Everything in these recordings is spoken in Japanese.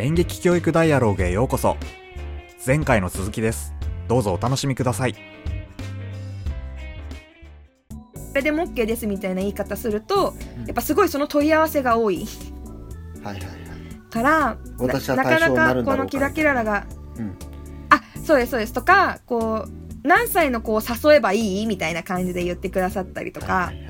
演劇教育ダイアローグへようこそ。前回の続きです。どうぞお楽しみください。これでも OK ですみたいな言い方すると、やっぱすごいその問い合わせが多い。はいはいはい。から私はななかなかこのキラキララがうん。あそうですそうです。とかこう何歳の子を誘えばいいみたいな感じで言ってくださったりとか、はいはいはい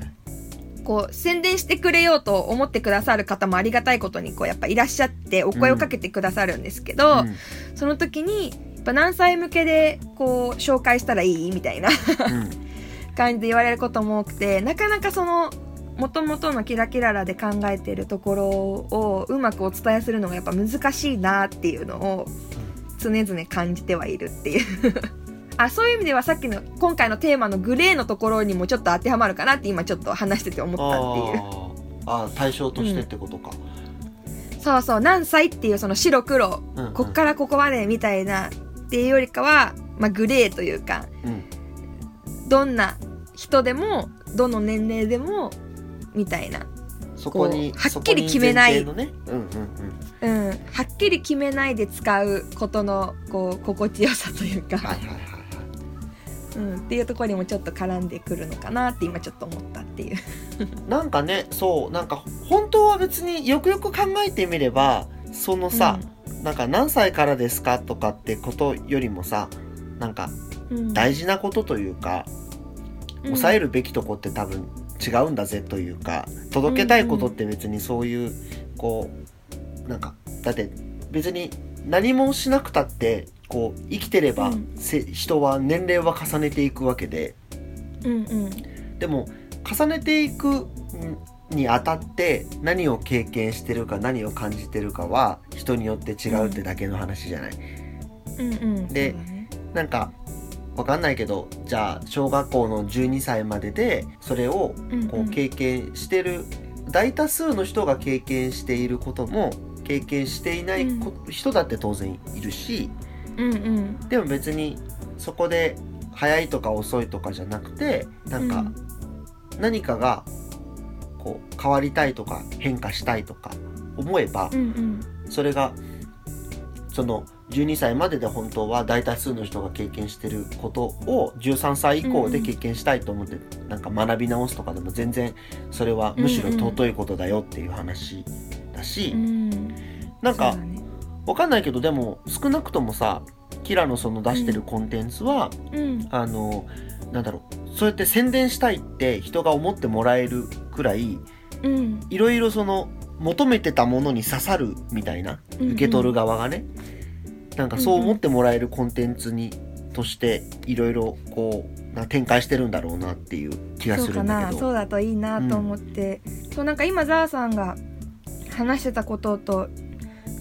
こう宣伝してくれようと思ってくださる方もありがたいことにこうやっぱいらっしゃってお声をかけてくださるんですけど、うん。その時にやっぱ何歳向けでこう紹介したらいいみたいなうん。感じで言われることも多くてなかなかその元々のキラキララで考えてるところをうまくお伝えするのがやっぱ難しいなっていうのを常々感じてはいるっていうあそういう意味ではさっきの今回のテーマのグレーのところにもちょっと当てはまるかなって今ちょっと話してて思ったっていう。あ対象としてってことか、そうそう何歳っていうその白黒うんうん。こっからここまでみたいなっていうよりかは、まあ、グレーというかうんどんな人でもどの年齢でもみたいな。そこにはっきり決めない。ね。うんうんうん。うん、はっきり決めないで使うことのこう心地よさというか、はいはいはいはいうん、っていうところにもちょっと絡んでくるのかなって今ちょっと思ったっていう。なんかねそうなんか本当は別によくよく考えてみればそのさ、なんか何歳からですかとかってことよりもさなんかうん、大事なことというか、抑えるべきとこって多分違うんだぜというか届けたいことって別にそういうこうなんかだって別に何もしなくたってこう生きてれば、うん。せ人は年齢は重ねていくわけで。うんうん。でも重ねていくにあたって何を経験してるか何を感じてるかは人によって違うってだけの話じゃない。うんうん。うだね。なんかわかんないけどじゃあ小学校の12歳まででそれをうんこう経験してる大多数の人が経験していることも経験していないこ人だって当然いるしうんうん。でも別にそこで早いとか遅いとかじゃなくてなんか何かがこう変わりたいとか変化したいとか思えばうんうん。それがその12歳までで本当は大多数の人が経験してることを13歳以降で経験したいと思ってなんか学び直すとかでも全然それはむしろ尊いことだよっていう話だしうん。なんかそうだねわかんないけどでも少なくともさキラのその出してるコンテンツはうん。あのなんだろうそうやって宣伝したいって人が思ってもらえるくらいうん。いろいろその求めてたものに刺さるみたいなうんうん。受け取る側がね、なんかそう思ってもらえるコンテンツにとしていろいろこうな展開してるんだろうなっていう気がするんだけど。な。そうだといいなと思って、そうなんか今ザーさんが話してたことと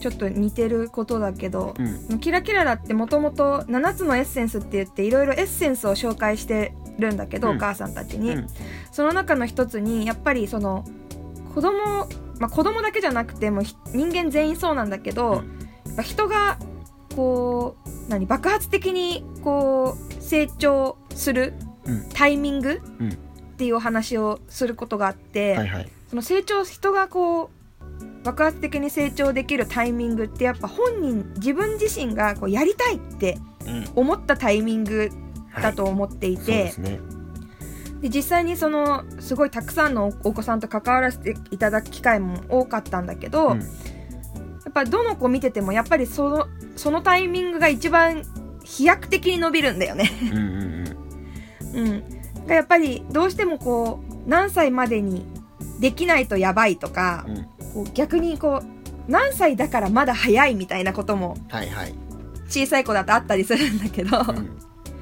ちょっと似てることだけど、うん。キラキララってもともと7つのエッセンスって言っていろいろエッセンスを紹介してるんだけど、うん。お母さんたちに、うん。その中の一つにやっぱりその子供まあ子供だけじゃなくても人間全員そうなんだけど、うん。やっぱ人がこう何爆発的にこう成長するうん。タイミング、うん。っていうお話をすることがあって、はいはい。その成長人がこう爆発的に成長できるタイミングってやっぱ本人自分自身がこうやりたいってうん。思ったタイミングはいだと思っていそうて、ですね。で実際にそのすごいたくさんのお子さんと関わらせていただく機会も多かったんだけど、うん。やっぱどの子見ててもやっぱりそのそのタイミングが一番飛躍的に伸びるんだよね。うんうんうん。うん、がやっぱりどうしてもこう何歳までにできないとやばいとか、うん逆にこう何歳だからまだ早いみたいなこともはいはい。小さい子だとあったりするんだけど、うん。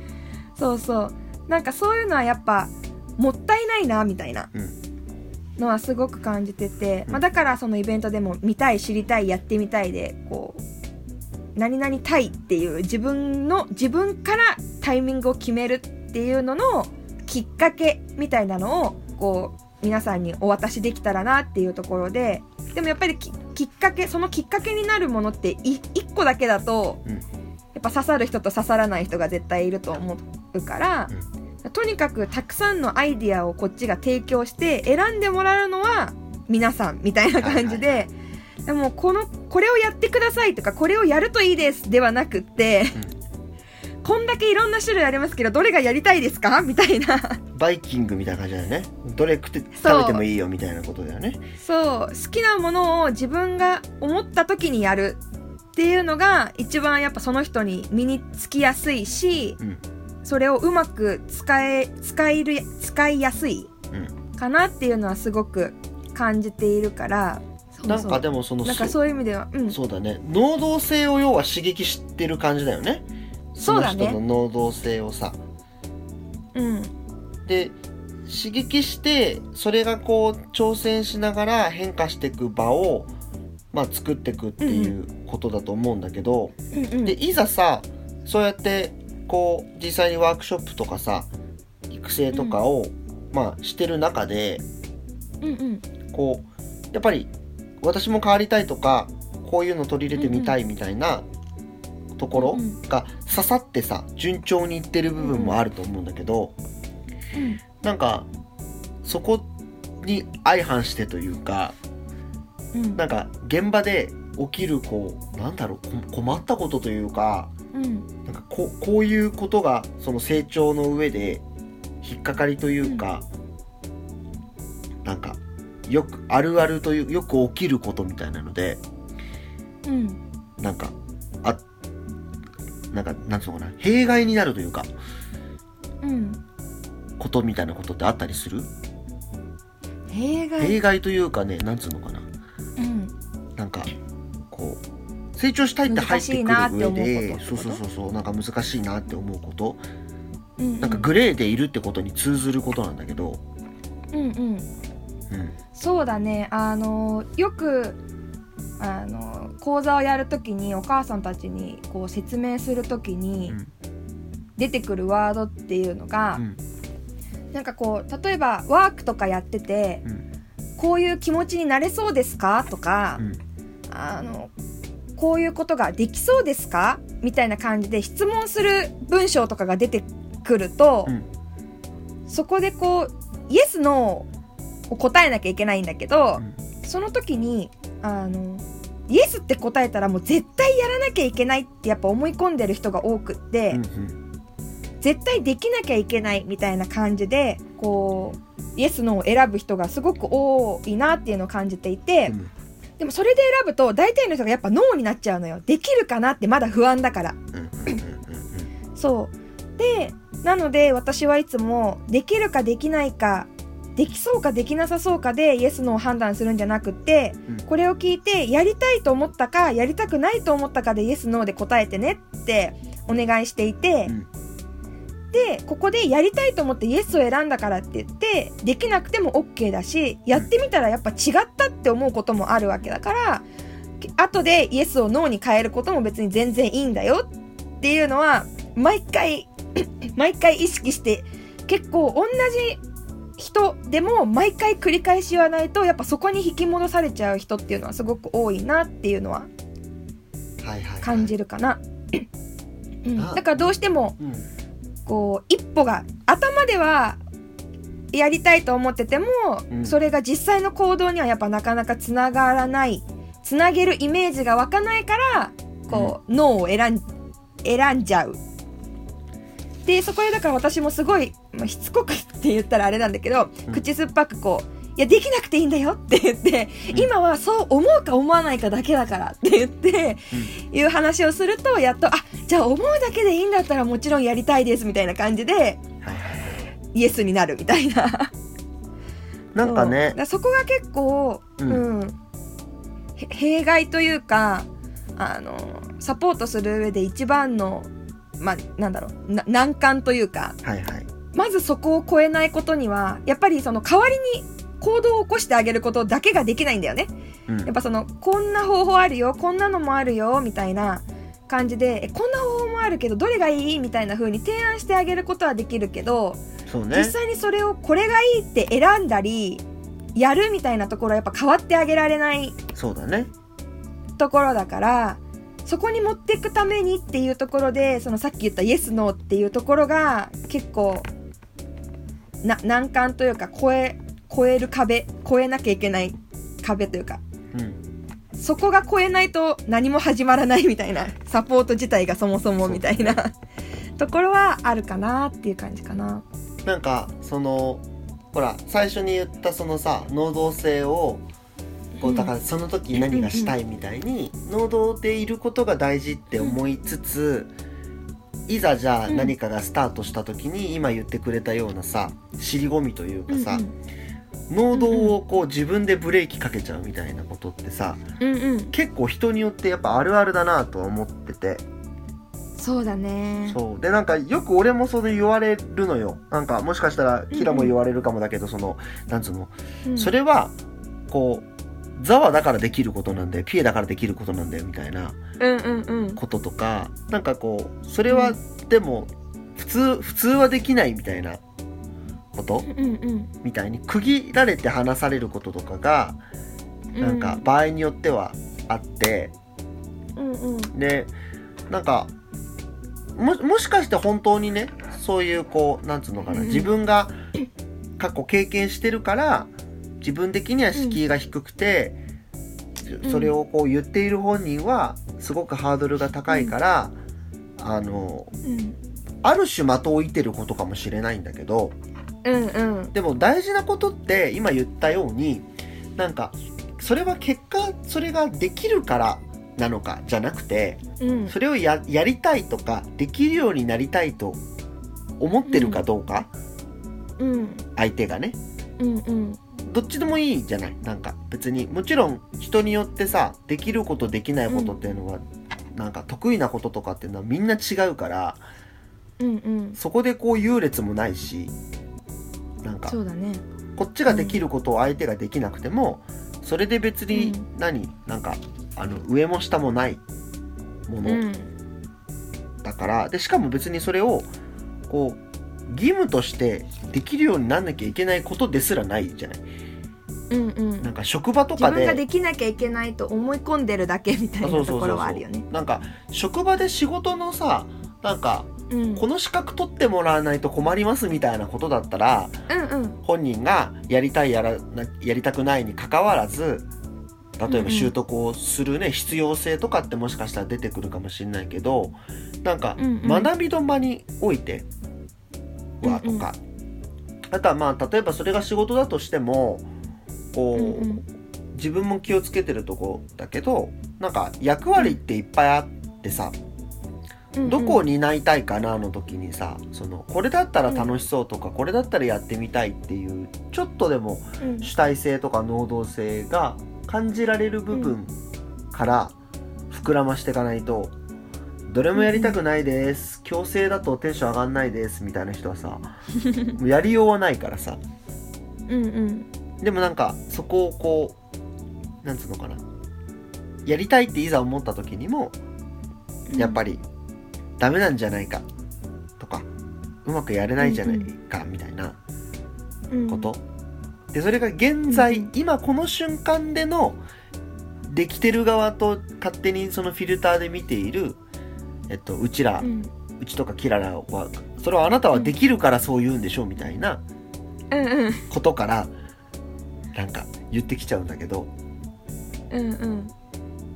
そうそう。なんかそういうのはやっぱもったいないなみたいなうん。のはすごく感じてて、うん。まあ、だからそのイベントでも見たい知りたいやってみたいでこう何々たいっていう自分の自分からタイミングを決めるっていうののきっかけみたいなのをこう皆さんにお渡しできたらなっていうところででもやっぱりききっかけそのきっかけになるものってい1個だけだと、うん。やっぱ刺さる人と刺さらない人が絶対いると思うから、とにかくたくさんのアイディアをこっちが提供して選んでもらうのは皆さんみたいな感じで、でもこのこれをやってくださいとかこれをやるといいですではなくって、こんだけいろんな種類ありますけどどれがやりたいですか？みたいな。バイキングみたいな感じだよね。どれ食って食べてもいいよみたいなことだよね。そう。好きなものを自分が思った時にやる。っていうのが一番やっぱその人に身につきやすいしうん。それをうまく使え使える使いやすいうん。かなっていうのはすごく感じているから。なんかでもそのなんかそういう意味ではうん。そうだね。能動性を要は刺激してる感じだよねその人の能動性をさ。うん。で刺激してそれがこう挑戦しながら変化していく場をまあ作っていくっていうことだと思うんだけど、うんうん。でいざさそうやってこう実際にワークショップとかさ育成とかを、まあしてる中でうんうん。こうやっぱり私も変わりたいとかこういうの取り入れてみたいみたいなうん。が刺さってさ順調にいってる部分もあると思うんだけど、うん。なんかそこに相反してというかうん。なんか現場で起きるこうなんだろうこ困ったことというかうん。なんかこうこういうことがその成長の上で引っかかりというか、なんかよくあるあるというよく起きることみたいなのでうん。なんかあなんかなんつうのかな。弊害になるというかうん。ことみたいなことってあったりする？弊害？弊害というかねなんつうのかな。うん。なんかこう成長したいって入ってくる上でそうそうそうそうなんか難しいなって思うこと？うん。なんかグレーでいるってことに通ずることなんだけど、うんうん。うん、そうだね。あのよくあの講座をやるときにお母さんたちにこう説明するときにうん出てくるワードっていうのが、うん。なんかこう例えばワークとかやっててうん。こういう気持ちになれそうですか？とかう、ん。あのこういうことができそうですか？みたいな感じで質問する文章とかが出てくると、うん。そこでこうイエスノーを答えなきゃいけないんだけど、その時にあのイエスって答えたらもう絶対やらなきゃいけないってやっぱ思い込んでる人が多くって、うんうん。絶対できなきゃいけないみたいな感じでこうイエスノーを選ぶ人がすごく多いなっていうのを感じていて、うん。でもそれで選ぶと大体の人がやっぱノーになっちゃうのよ。できるかなってまだ不安だから。そう。でなので私はいつもできるかできないかできそうかできなさそうかでイエスノーを判断するんじゃなくって、うん。これを聞いてやりたいと思ったかやりたくないと思ったかでイエスノーで答えてねってお願いしていて、うん。でここでやりたいと思ってイエスを選んだからって言ってできなくても OK だしやってみたらやっぱ違ったって思うこともあるわけだから後でイエスをノーに変えることも別に全然いいんだよっていうのは毎回毎回意識して結構同じ人でも毎回繰り返し言わないとやっぱそこに引き戻されちゃう人っていうのはすごく多いなっていうのは感じるかな。うん。あ。だからどうしてもうん。こう一歩が頭ではやりたいと思ってても、うん。それが実際の行動にはやっぱなかなかつながらないつなげるイメージが湧かないからこう、脳を選ん選んじゃう。でそこでだから私もすごい、まあ、しつこくって言ったらあれなんだけど、うん。口酸っぱくこう「いやできなくていいんだよ」って言って、うん。今はそう思うか思わないかだけだからって言って、いう話をするとやっとあじゃあ思うだけでいいんだったらもちろんやりたいですみたいな感じでイエスになるみたいな。なんかね。そこが結構、ううんん。へ弊害というかあのサポートする上で一番のまあなんだろう。な難関というかはいはい。まずそこを超えないことにはやっぱりその代わりに行動を起こしてあげることだけができないんだよね。うん。やっぱそのこんな方法あるよこんなのもあるよみたいな感じでえこんな方法もあるけどどれがいいみたいな風に提案してあげることはできるけど、ね。実際にそれをこれがいいって選んだりやるみたいなところはやっぱ変わってあげられないそうだね。ところだからそこに持っていくためにっていうところでそのさっき言ったイエスノーっていうところが結構な難関というか超え超える壁超えなきゃいけない壁というかうんそこが超えないと何も始まらないみたいなサポート自体がそもそもみたいな ところはあるかなっていう感じかな。なんかそのほら最初に言ったそのさ能動性をこうだからその時何がしたいみたいに能動でいることが大事って思いつついざじゃあうん。何かがスタートした時に今言ってくれたようなさ尻込みというかさ能動をこう自分でブレーキかけちゃうみたいなことってさうんうん、うん結構人によってやっぱあるあるだなとは思ってて。そうだね。そう。でなんかよく俺もそれ言われるのよ。なんかもしかしたらキラも言われるかもだけどそのなんつうの？うん。それはこうザワだからできることなんだよ。ピエだからできることなんだよみたいなうんうんうん。こととかなんかこうそれはでも普通普通はできないみたいなことうんうんみたいに区切られて話されることとかがうん。なんか場合によってはあってうんうん。でなんかももしかして本当にねそういうこうなんつうのかなうん。自分が過去経験してるから自分的には敷居が低くて、ん。それをこう言っている本人はすごくハードルが高いから、あのうん。ある種的を置いてることかもしれないんだけどうんうん。でも大事なことって今言ったようになんかそれは結果それができるからなのかじゃなくてうん。それをややりたいとかできるようになりたいと思ってるかどうか、うん。相手がね。うんうんどっちでもいいじゃない。なんか別に。もちろん人によってさできることできないことっていうのは、なんか得意なこととかっていうのはみんな違うからうんうん。そこでこう優劣もないしなんかそうだね。こっちができることを相手ができなくてもそれで別にうん。何、なんかあの上も下もないもの、うん。だからでしかも別にそれをこう義務としてできるようになんなきゃいけないことですらないじゃない。うんうん。なんか職場と自かで。分ができなきゃいけないと思い込んでるだけみたいあそうそうそうそう。なところはあるよね。なんか職場で仕事のさなんかうん。この資格取ってもらわないと困りますみたいなことだったらうんうん。本人がやりたいやらなやりたくないにかかわらず例えば習得をするね、必要性とかってもしかしたら出てくるかもしれないけどなんかうんうん。学びの場においてはとか、あとはまあ例えばそれが仕事だとしてもこう、うんうん。自分も気をつけてるとこだけどなんか役割っていっぱいあってさ、うんどこを担いたいかなの時にさそのこれだったら楽しそうとか、これだったらやってみたいっていうちょっとでもうん。主体性とか能動性が感じられる部分から膨らましていかないと、どれもやりたくないです。強制だとテンション上がんないです。みたいな人はさもうやりようはないからさ。うんうん。でもなんかそこをこうなんつうのかな。やりたいっていざ思った時にもやっぱりダメなんじゃないか。とかうまくやれないじゃないかみたいなりこと、でそれが現在、うん。今この瞬間でのできてる側と勝手にそのフィルターで見ている、えっと、うちら、ううんちとかキララはそれはあなたはできるからそう言うんでしょうみたいなうんうん。ことからなんか言ってきちゃうんだけど。うんうん。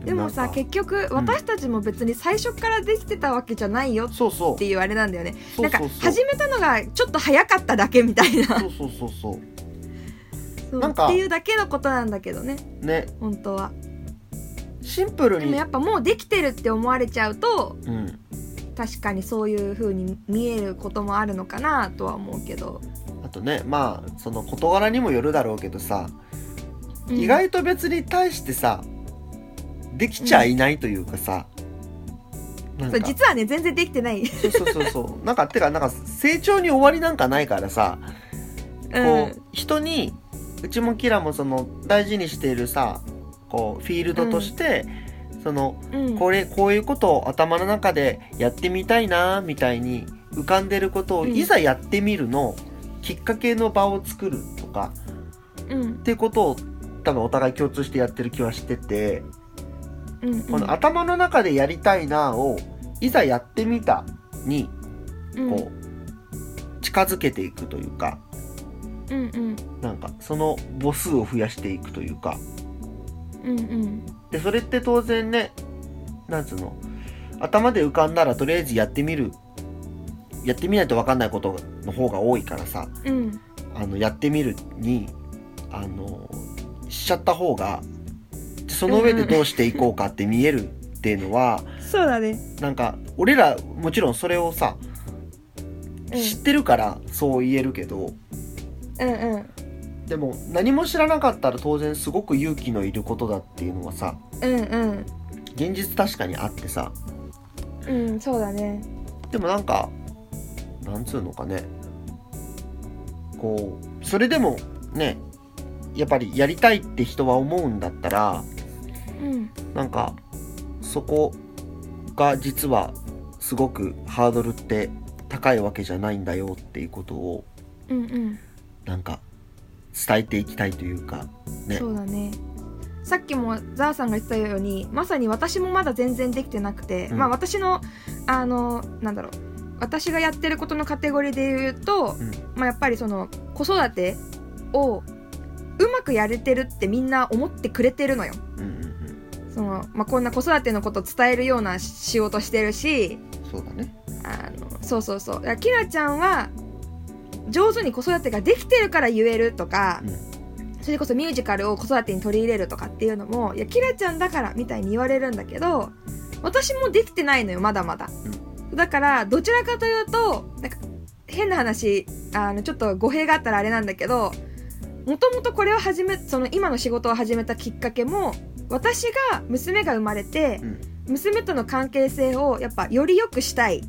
でもさ結局うん。私たちも別に最初からできてたわけじゃないよっそうそう。ていうあれなんだよね。そうそうそう。なんか始めたのがちょっと早かっただけみたいな。そうそうそうそう。そう。なんかっていうだけのことなんだけどね。ね。本当はシンプルに。でもやっぱもうできてるって思われちゃうとうん。確かにそういう風に見えることもあるのかなとは思うけど、あとねまあその事柄にもよるだろうけどさ、うん。意外と別に対してさできちゃいないというかさ、なんか。そう実はね全然できてない、そうそうそうそう。なんかてかなんか成長に終わりなんかないからさ、うこう人にうちもキラもその大事にしているさこうフィールドとして、そのうん、これこういうことを頭の中でやってみたいなみたいに浮かんでることをうん。いざやってみるの、きっかけの場を作るとかうん。っていうことを多分お互い共通してやってる気はしてて、うんうん。この頭の中でやりたいなをいざやってみたにうん。こう近づけていくというかうんうん。なんかその母数を増やしていくというかうんうん。でそれって当然ねなんつうの？頭で浮かんだらとりあえずやってみる。やってみないと分かんないことの方が多いからさ。うん。あのやってみるにあのしちゃった方がその上でどうしていこうかって見えるっていうのは、そうだね。なんか俺らもちろんそれをさうん。知ってるからそう言えるけど、うんうんでも何も知らなかったら当然すごく勇気のいることだっていうのはさうんうん。現実確かにあってさ。うんそうだね。でもなんかなんつうのかね。こうそれでもねやっぱりやりたいって人は思うんだったらうん。なんかそこが実はすごくハードルって高いわけじゃないんだよっていうことをうんうん。なんか伝えていきたいというかね。そうだね。さっきもザーさんが言ってたようにまさに私もまだ全然できてなくて、うん。まあ私のあのなんだろう。私がやってることのカテゴリーで言うと、うん。まあ、やっぱりその子育てをうまくやれてるってみんな思ってくれてるのよ。うんうんその、まあ、こんな子育てのこと伝えるような仕事してるしうんそうだね。あのそうそうそう。だからキラちゃんは上手に子育てができてるから言えるとか、うん。それこそミュージカルを子育てに取り入れるとかっていうのもいやキラちゃんだからみたいに言われるんだけど私もできてないのよまだまだ、だからどちらかというとなんか変な話あのちょっと語弊があったらあれなんだけどもともとこれを始めその今の仕事を始めたきっかけも私が娘が生まれて、うん。娘との関係性をやっぱより良くしたい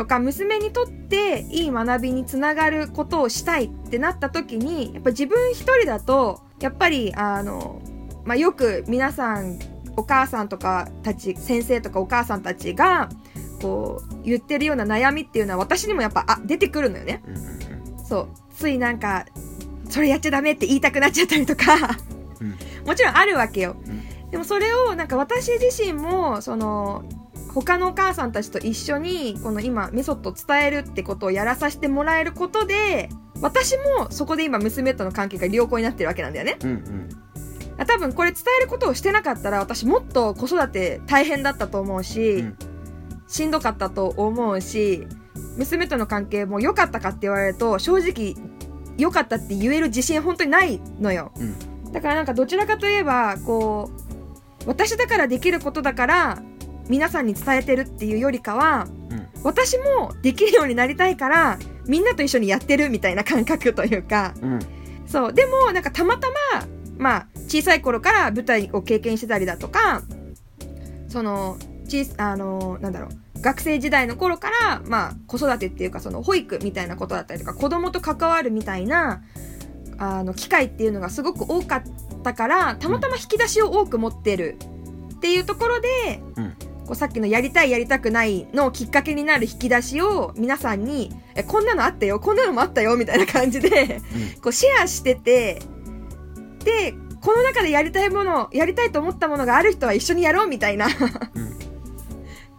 とか娘にとっていい学びにつながることをしたいってなった時にやっぱ自分一人だとやっぱりあの、まあ、よく皆さんお母さんとかたち先生とかお母さんたちがこう言ってるような悩みっていうのは私にもやっぱあ出てくるのよね。そう。ついなんかそれやっちゃダメって言いたくなっちゃったりとか。うん。もちろんあるわけよ、うん。でもそれをなんか私自身もその他のお母さんたちと一緒にこの今メソッドを伝えるってことをやらさせてもらえることで私もそこで今娘との関係が良好になってるわけなんだよね。うんうん。多分これ伝えることをしてなかったら私もっと子育て大変だったと思うし、うんしんどかったと思うし娘との関係も良かったかって言われると正直良かったって言える自信本当にないのよ、うん。だからなんかどちらかといえばこう私だからできることだから皆さんに伝えてるっていうよりかはうん。私もできるようになりたいからみんなと一緒にやってるみたいな感覚というか。うん。そう。でもなんかたまたままあ小さい頃から舞台を経験してたりだとかそのちあのなんだろう学生時代の頃からまあ子育てっていうかその保育みたいなことだったりとか子供と関わるみたいなあの機会っていうのがすごく多かったからたまたま引き出しを多く持ってるっていうところで、うんこうさっきのやりたいやりたくないのきっかけになる引き出しを皆さんにえこんなのあったよこんなのもあったよみたいな感じでこうシェアしててでこの中でやりたいものやりたいと思ったものがある人は一緒にやろうみたいな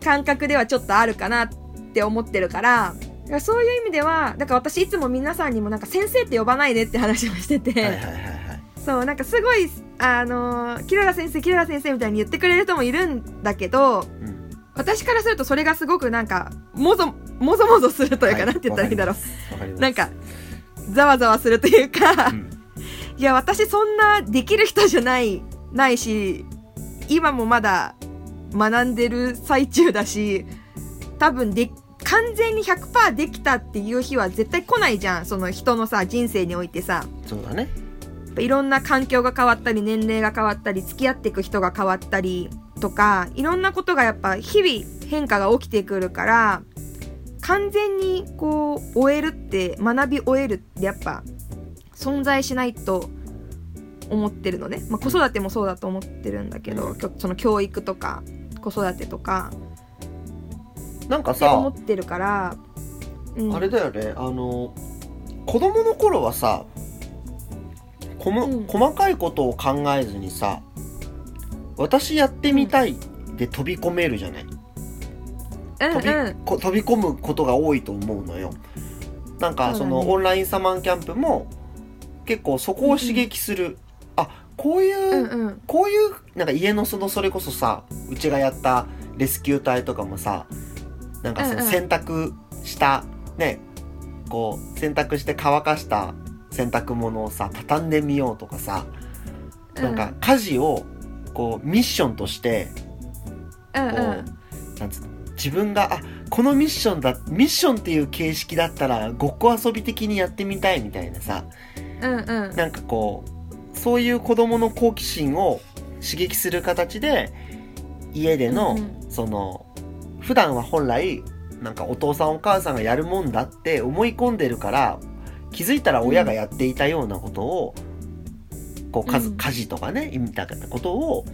感覚ではちょっとあるかなって思ってるからそういう意味ではだから私いつも皆さんにもなんか先生って呼ばないでって話をしてて、はいはいはいはい。そうなんかすごいあのーキララ先生キララ先生みたいに言ってくれる人もいるんだけどうん。私からするとそれがすごくなんかもぞもぞもぞするというか、はいなんて言ったらいいんだろう。なんかざわざわするというか、うん。いや、私そんなできる人じゃない、ないし、今もまだ学んでる最中だし、多分で、完全に100%できたっていう日は絶対来ないじゃん。その人のさ、人生においてさ。そうだねいろんな環境が変わったり、年齢が変わったり、付き合っていく人が変わったりとか、いろんなことがやっぱ日々変化が起きてくるから、完全にこう、終えるって、学び終えるってやっぱ、存在しないと思ってるのね。まあ、子育てもそうだと思ってるんだけど、その教育とか、子育てとか、なんかって思さってるから、うん、あれだよね。あの子供の頃はさこもうん。細かいことを考えずにさ私やってみたいで飛び込めるじゃない、うん飛びうん。こ飛び込むことが多いと思うのよ。なんかそのオンラインサマーキャンプも結構そこを刺激する。あこういう、うんうん。こういうなんか家のそのそれこそさうちがやったレスキュー隊とかもさなんかそうんうん。の洗濯した、ねこう洗濯して乾かした洗濯物をさ畳んでみようとかさなんか家事をこうミッションとしてうんこう、うんなんつうの自分があこのミッションだミッションっていう形式だったらごっこ遊び的にやってみたいみたいなさうんうん。なんかこうそういう子供の好奇心を刺激する形で家での、うん。その普段は本来なんかお父さんお母さんがやるもんだって思い込んでるから気づいたら親がやっていたようなことを、こう家家事とかねみたいなことを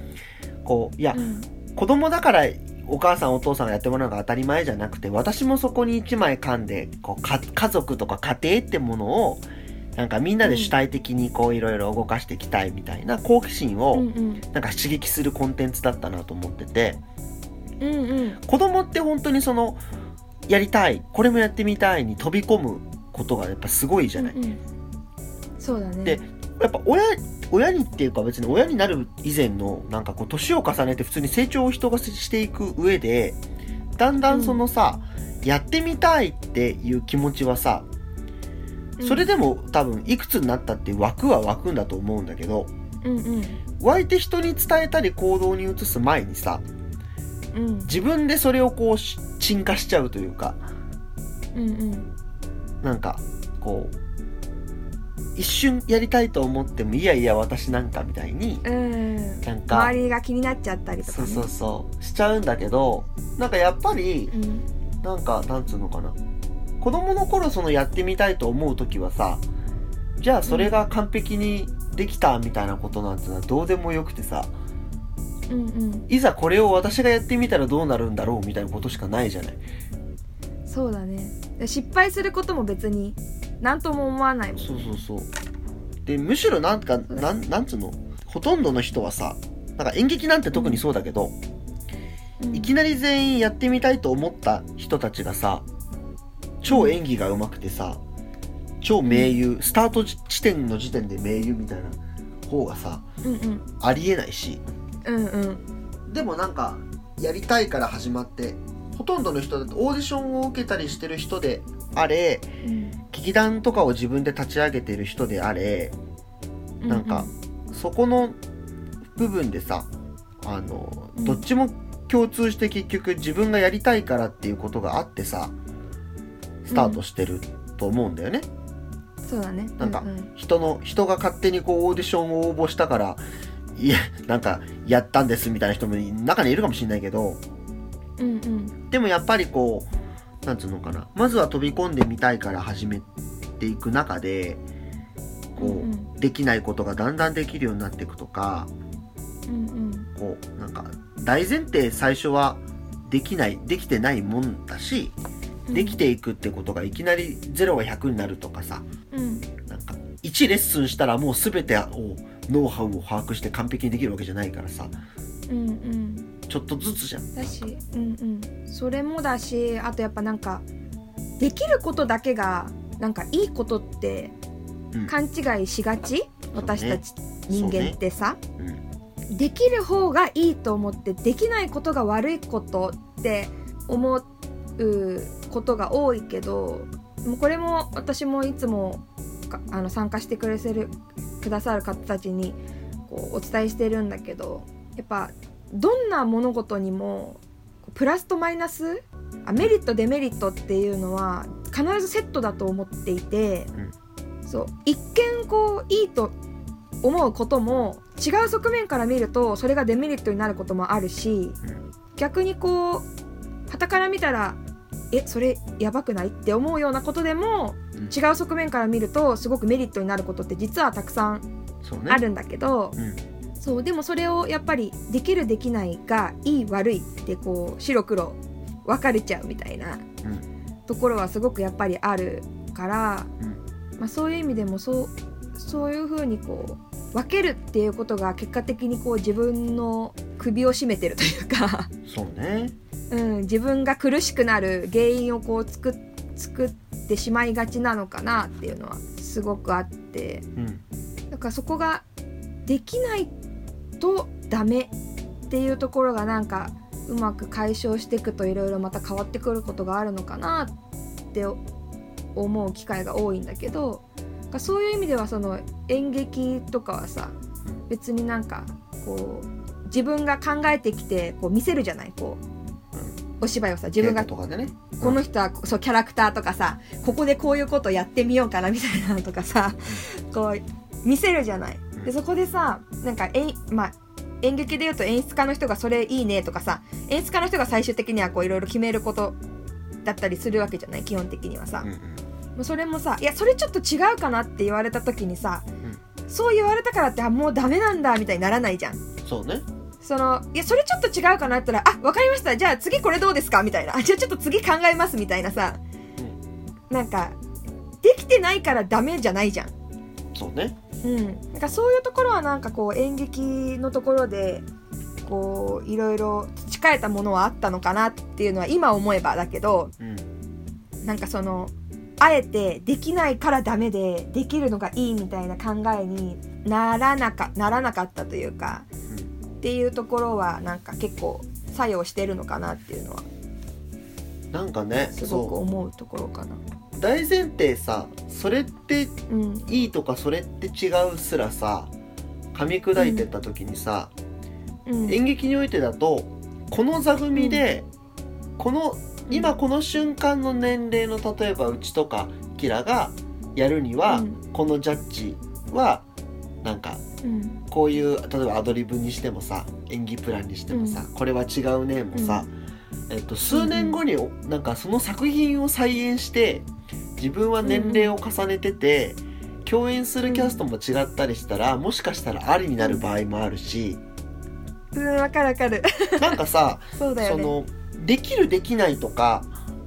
こういや、うん。子供だからお母さんお父さんがやってもらうのが当たり前じゃなくて私もそこに一枚噛んでこうか家族とか家庭ってものをなんかみんなで主体的にこういろいろ動かしていきたいみたいな好奇心うをなんか刺激するコンテンツだったなと思っててうんうん。子供って本当にそのやりたいこれもやってみたいに飛び込むことがやっぱすごいじゃない。うんうん。そうだね。でやっぱ親親にっていうか別に親になる以前のなんかこう年を重ねて普通に成長を人がしていく上でだんだんそのさ、やってみたいっていう気持ちはさそれでも多分いくつになったって枠は湧くんだと思うんだけどうんうん。湧いて人に伝えたり行動に移す前にさうん。自分でそれをこうし沈下しちゃうというかうんうんなんかこう一瞬やりたいと思ってもいやいや私なんかみたいにうん。なんか周りが気になっちゃったりとかね。そうそうそうしちゃうんだけどなんかやっぱりうん。なんかなんつうのかな。子供の頃そのやってみたいと思う時はさじゃあそれが完璧にできたみたいなことなんてのはどうでもよくてさうんうん。いざこれを私がやってみたらどうなるんだろうみたいなことしかないじゃない。そうだね。で失敗することも別に何とも思わないもん。そうそうそう。でむしろなんかなんなんつうの？ほとんどの人はさなんか演劇なんて特にそうだけど、うん。いきなり全員やってみたいと思った人たちがさ超演技が上手くてさ超名優スタート地点の時点で名優みたいな方がさうんうん。ありえないし。うんうん。でもなんかやりたいから始まってほとんどの人だってオーディションを受けたりしてる人であれうん。劇団とかを自分で立ち上げてる人であれなんかそこの部分でさあのうん。どっちも共通して結局自分がやりたいからっていうことがあってさスタートしてると思うんだよね、そうだね。なんかうんうん。人の人が勝手にこうオーディションを応募したからいやなんかやったんですみたいな人も中にいるかもしれないけどうんうん。でもやっぱりこうなんつうのかな。まずは飛び込んでみたいから始めていく中でこう、うんうん。できないことがだんだんできるようになっていくとかうんうん。こうなんか大前提最初はできないできてないもんだしできていくってことがいきなり0が100になるとかさうん。なんか1レッスンしたらもう全てをノウハウを把握して完璧にできるわけじゃないからさ。うんうんちょっとずつじゃん。だしうんうん。それもだしあとやっぱなんかできることだけがなんかいいことってうん。勘違いしがち、私たち人間ってさ、うん。できる方がいいと思ってできないことが悪いことって思うことが多いけどもうこれも私もいつもかあの参加してくれてるくださる方たちにこうお伝えしてるんだけどやっぱどんな物事にもプラスとマイナスあメリットデメリットっていうのは必ずセットだと思っていて、そう一見こういいと思うことも違う側面から見るとそれがデメリットになることもあるし、逆にこう傍から見たらえそれやばくないって思うようなことでもうん。違う側面から見るとすごくメリットになることって実はたくさんそうね。あるんだけど、うんそうでもそれをやっぱりできるできないがいい悪いってこう白黒分かれちゃうみたいなうんところはすごくやっぱりあるから、うん。まあ、そういう意味でもそうそういうふうにこう分けるっていうことが結果的にこう自分の首を絞めてるというか、そうね。うん、自分が苦しくなる原因をこう作っ作ってしまいがちなのかなっていうのはすごくあって。うん。だからそこができないとダメっていうところがなんかうまく解消していくといろいろまた変わってくることがあるのかなって思う機会が多いんだけどそういう意味ではその演劇とかはさ別になんかこう自分が考えてきてこう見せるじゃないこうお芝居をさ自分がとかでねこの人はそうキャラクターとかさここでこういうことやってみようかなみたいなのとかさこう見せるじゃない。でそこでさなんかえまあ演劇でいうと演出家の人がそれいいねとかさ演出家の人が最終的にはこういろいろ決めることだったりするわけじゃない？基本的にはさ、うんうん、それもさいやそれちょっと違うかなって言われた時にさ、うん、そう言われたからってあもうダメなんだみたいにならないじゃん。そうね。そのいやそれちょっと違うかなって言ったら「あわかりました。じゃあ次これどうですか?」みたいな「じゃあちょっと次考えます」みたいなさ、うん、なんかできてないからダメじゃないじゃん。そうねうん、なんかそういうところはなんかこう演劇のところでこういろいろ培えたものはあったのかなっていうのは今思えばだけど、うん、なんかそのあえてできないからダメでできるのがいいみたいな考えにならなかならなかったというか、うん、っていうところはなんか結構作用してるのかなっていうのはなんかねすごく思うところかな。大前提さそれっていいとかそれって違うすらさ噛み砕いてった時にさ、うん、演劇においてだとこの座組で、うん、この今この瞬間の年齢の例えばうちとかキラがやるには、うん、このジャッジはなんか、こういう例えばアドリブにしてもさ演技プランにしてもさ、これは違うねもさ、えっと、数年後になんかその作品を再演して自分は年齢を重ねてて、共演するキャストも違ったりしたらもしかしたらありになる場合もあるし。うんわかるわかる。なんかさそうだよ、ね、そのできるできないとか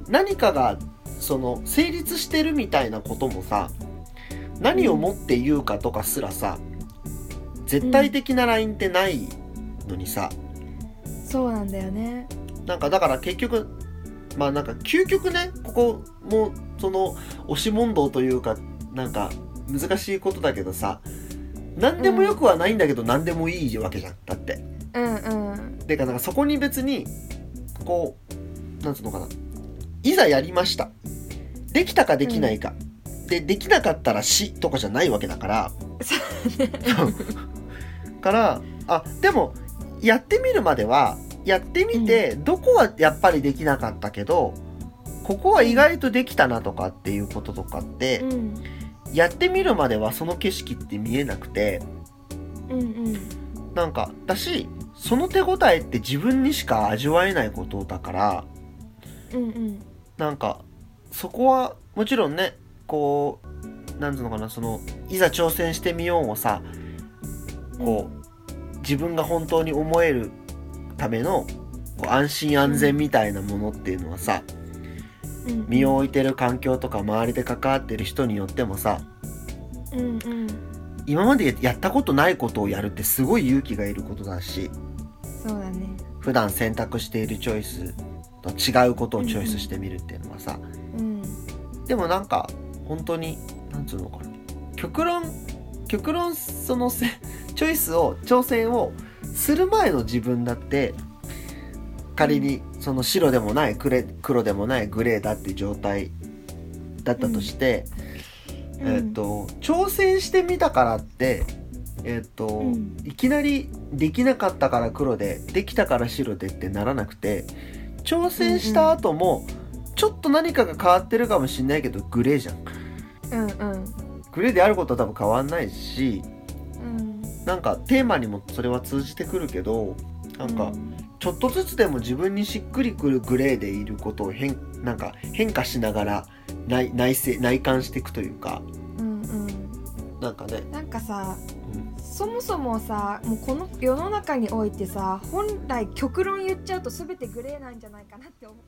何かがその成立してるみたいなこともさ何をもって言うかとかすらさ、うん、絶対的なラインってないのにさ、うん、そうなんだよね。なんかだから結局まあなんか究極ねここもその押し問答というかなんか難しいことだけどさ何でもよくはないんだけど、何でもいいわけじゃんだってうんうんでかなんかそこに別にこうなんつうのかな。いざやりました。できたかできないか。うん、で、できなかったら死とかじゃないわけだから。から、あ、でも、やってみるまでは、やってみて、どこはやっぱりできなかったけど、ここは意外とできたなとかっていうこととかって、うん、やってみるまではその景色って見えなくて、うんうん、なんか、だし、その手応えって自分にしか味わえないことだから、うんうん、なんかそこはもちろんねこうなんつうのかなそのいざ挑戦してみようをさこう、自分が本当に思えるための安心安全みたいなものっていうのはさ、うん、身を置いてる環境とか周りで関わってる人によってもさ、うんうん、今までやったことないことをやるってすごい勇気がいることだし、そうだね。普段選択しているチョイスと違うことをチョイスしてみるっていうのはさ、うん、でもなんか本当になんつうのかな。極論極論その チョイスを挑戦をする前の自分だって仮にその白でもない黒でもないグレーだっていう状態だったとして、うん、えっ、ー、と挑戦してみたからってえっ、と、うん、いきなりできなかったから黒でできたから白でってならなくて挑戦した後も、ちょっと何かが変わってるかもしんないけどグレーじゃん。うんうん、グレーであることは多分変わんないし、うん、なんかテーマにもそれは通じてくるけどなんか、ちょっとずつでも自分にしっくりくるグレーでいることを変なんか変化しながら内内内観していくというか、うんうん、なんかね。なんかさそもそもさもうこの世の中においてさ本来極論言っちゃうと全てグレーなんじゃないかなって思う。